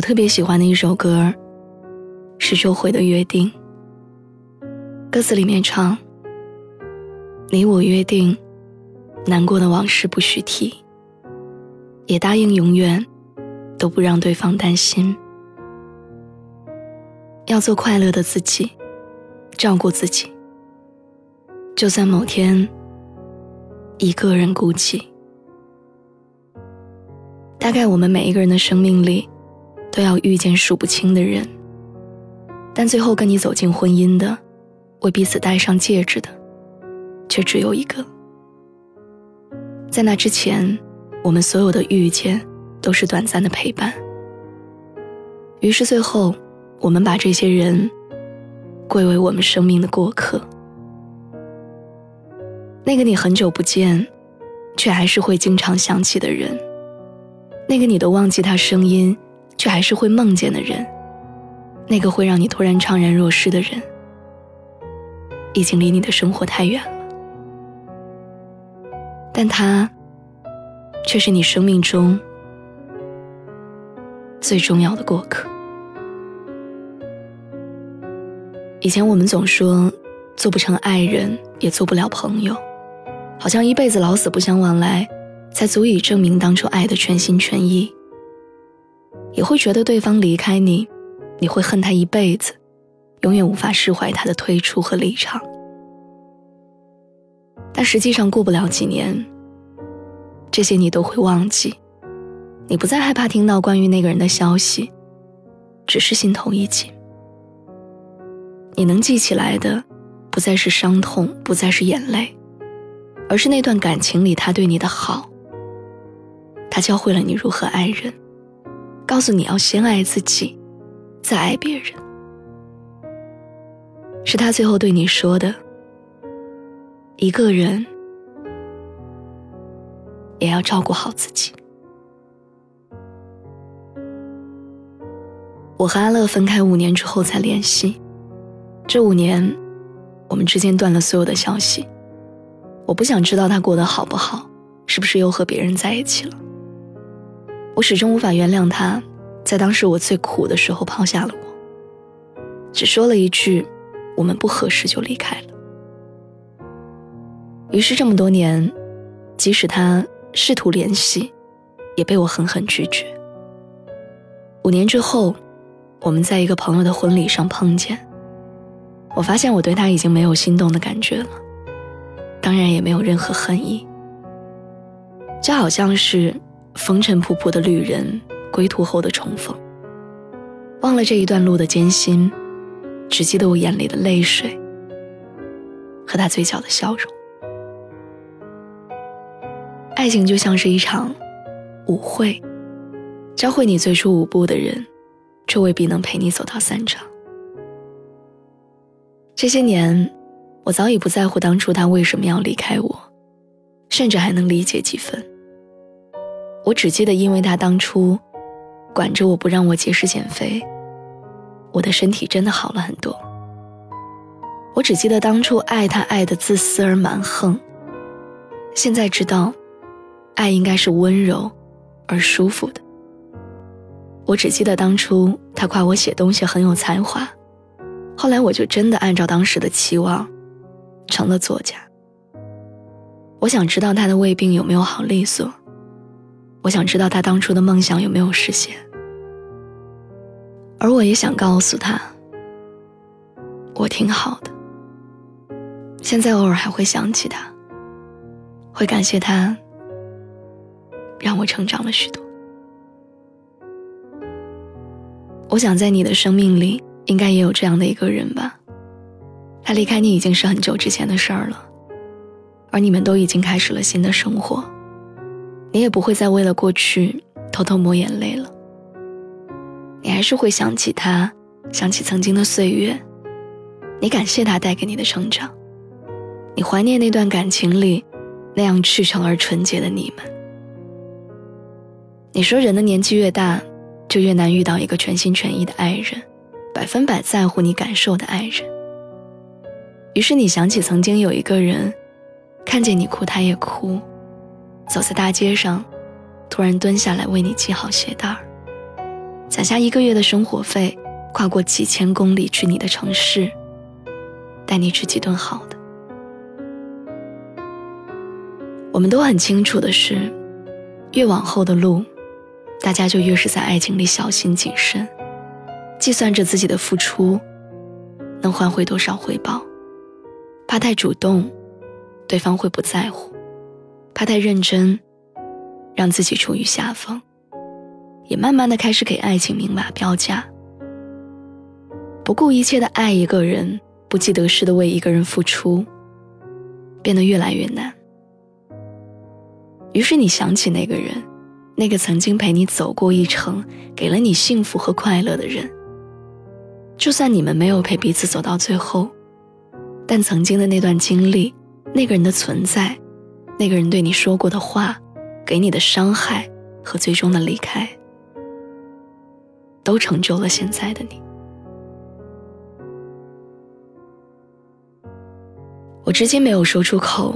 我特别喜欢的一首歌，是周蕙的《约定》。歌词里面唱：“你我约定，难过的往事不许提，也答应永远都不让对方担心。要做快乐的自己，照顾自己。就算某天一个人孤寂，大概我们每一个人的生命里。”都要遇见数不清的人，但最后跟你走进婚姻的，为彼此戴上戒指的，却只有一个。在那之前，我们所有的遇见都是短暂的陪伴。于是最后，我们把这些人归为我们生命的过客。那个你很久不见，却还是会经常想起的人，那个你都忘记他声音。却还是会梦见的人，那个会让你突然怅然若失的人，已经离你的生活太远了，但他却是你生命中最重要的过客。以前我们总说，做不成爱人，也做不了朋友，好像一辈子老死不相往来，才足以证明当初爱的全心全意。也会觉得对方离开你，你会恨他一辈子，永远无法释怀他的退出和离场。但实际上过不了几年，这些你都会忘记，你不再害怕听到关于那个人的消息，只是心头一紧。你能记起来的，不再是伤痛，不再是眼泪，而是那段感情里他对你的好。他教会了你如何爱人。告诉你要先爱自己，再爱别人。是他最后对你说的：“一个人也要照顾好自己。”我和阿乐分开五年之后才联系，这五年，我们之间断了所有的消息。我不想知道他过得好不好，是不是又和别人在一起了。我始终无法原谅他，在当时我最苦的时候抛下了我，只说了一句“我们不合适”就离开了。于是这么多年，即使他试图联系，也被我狠狠拒绝。五年之后，我们在一个朋友的婚礼上碰见，我发现我对他已经没有心动的感觉了，当然也没有任何恨意，就好像是。风尘仆仆的旅人，归途后的重逢。忘了这一段路的艰辛，只记得我眼里的泪水和他嘴角的笑容。爱情就像是一场舞会，教会你最初舞步的人，却未必能陪你走到散场。这些年，我早已不在乎当初他为什么要离开我，甚至还能理解几分。我只记得，因为他当初管着我不让我节食减肥，我的身体真的好了很多。我只记得当初爱他爱的自私而蛮横，现在知道，爱应该是温柔而舒服的。我只记得当初他夸我写东西很有才华，后来我就真的按照当时的期望，成了作家。我想知道他的胃病有没有好利索。我想知道他当初的梦想有没有实现，而我也想告诉他，我挺好的。现在偶尔还会想起他，会感谢他，让我成长了许多。我想在你的生命里，应该也有这样的一个人吧。他离开你已经是很久之前的事儿了，而你们都已经开始了新的生活，你也不会再为了过去偷偷抹眼泪了。你还是会想起他，想起曾经的岁月，你感谢他带给你的成长，你怀念那段感情里那样赤诚而纯洁的你们。你说人的年纪越大，就越难遇到一个全心全意的爱人，百分百在乎你感受的爱人。于是你想起曾经有一个人。看见你哭，他也哭。走在大街上，突然蹲下来为你系好鞋带儿。攒下一个月的生活费，跨过几千公里去你的城市，带你吃几顿好的。我们都很清楚的是，越往后的路，大家就越是在爱情里小心谨慎，计算着自己的付出能换回多少回报，怕太主动。对方会不在乎，他太认真，让自己处于下风，也慢慢的开始给爱情明码标价，不顾一切的爱一个人，不计得失的为一个人付出，变得越来越难。于是你想起那个人，那个曾经陪你走过一程，给了你幸福和快乐的人。就算你们没有陪彼此走到最后，但曾经的那段经历。那个人的存在，那个人对你说过的话，给你的伤害和最终的离开，都成就了现在的你。我至今没有说出口。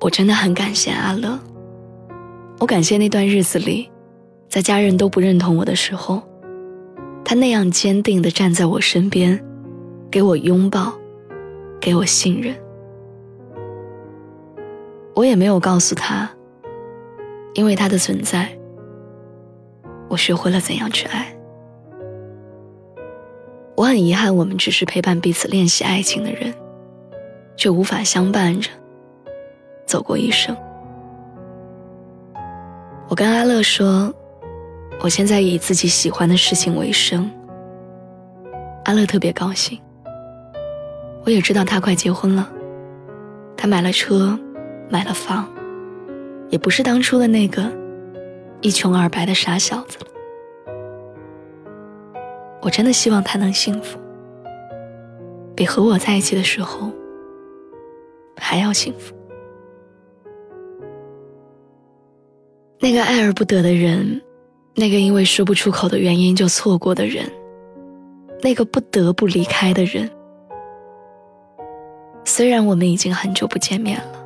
我真的很感谢阿乐，我感谢那段日子里，在家人都不认同我的时候，他那样坚定的站在我身边，给我拥抱，给我信任。我也没有告诉他，因为他的存在，我学会了怎样去爱。我很遗憾，我们只是陪伴彼此练习爱情的人，却无法相伴着走过一生。我跟阿乐说，我现在以自己喜欢的事情为生。阿乐特别高兴。我也知道他快结婚了，他买了车。买了房，也不是当初的那个一穷二白的傻小子了。我真的希望他能幸福，比和我在一起的时候还要幸福。那个爱而不得的人，那个因为说不出口的原因就错过的人，那个不得不离开的人，虽然我们已经很久不见面了。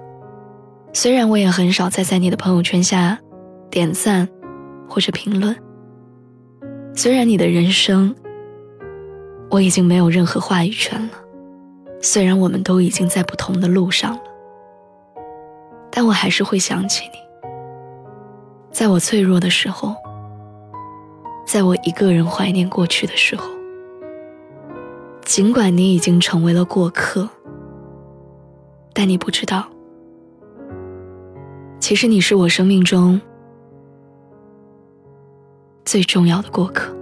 虽然我也很少再在你的朋友圈下点赞或者评论，虽然你的人生我已经没有任何话语权了，虽然我们都已经在不同的路上了，但我还是会想起你，在我脆弱的时候，在我一个人怀念过去的时候，尽管你已经成为了过客，但你不知道。其实你是我生命中最重要的过客。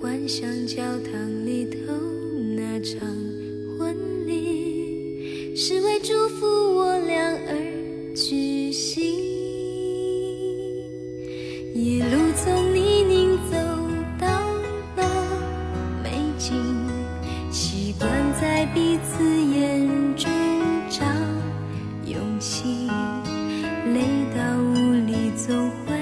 幻想教堂里头那场婚礼，是为祝福我俩而举行。一路从泥泞走到了美景，习惯在。彼此眼中找勇气，累到无力总会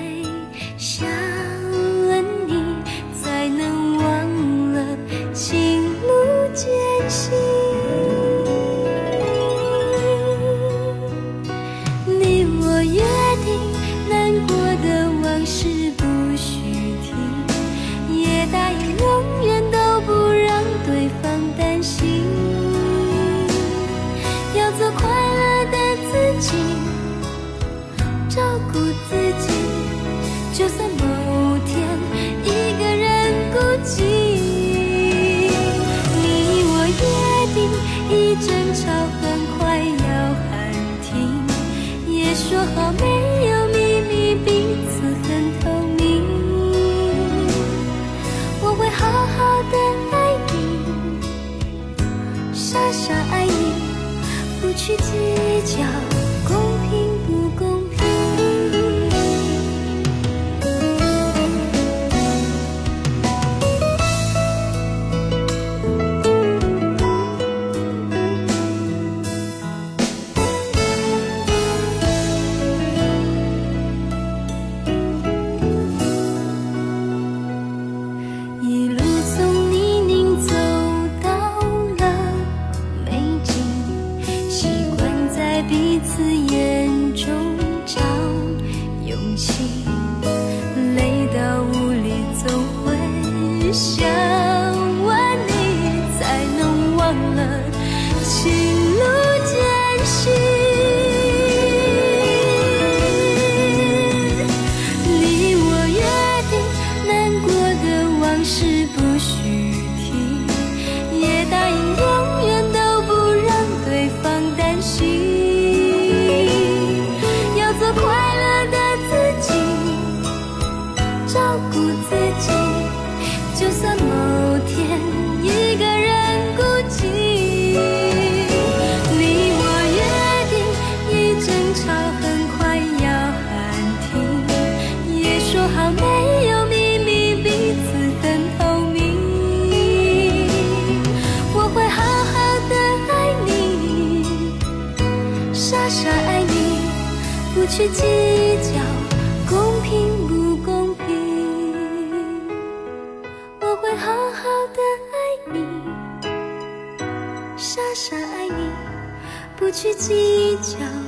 照顾自己就算某天一个人孤寂你我约定一争吵很快要喊停也说好没有秘密彼此很透明我会好好的爱你傻傻爱你不去计较公平不傻爱你，不去计较。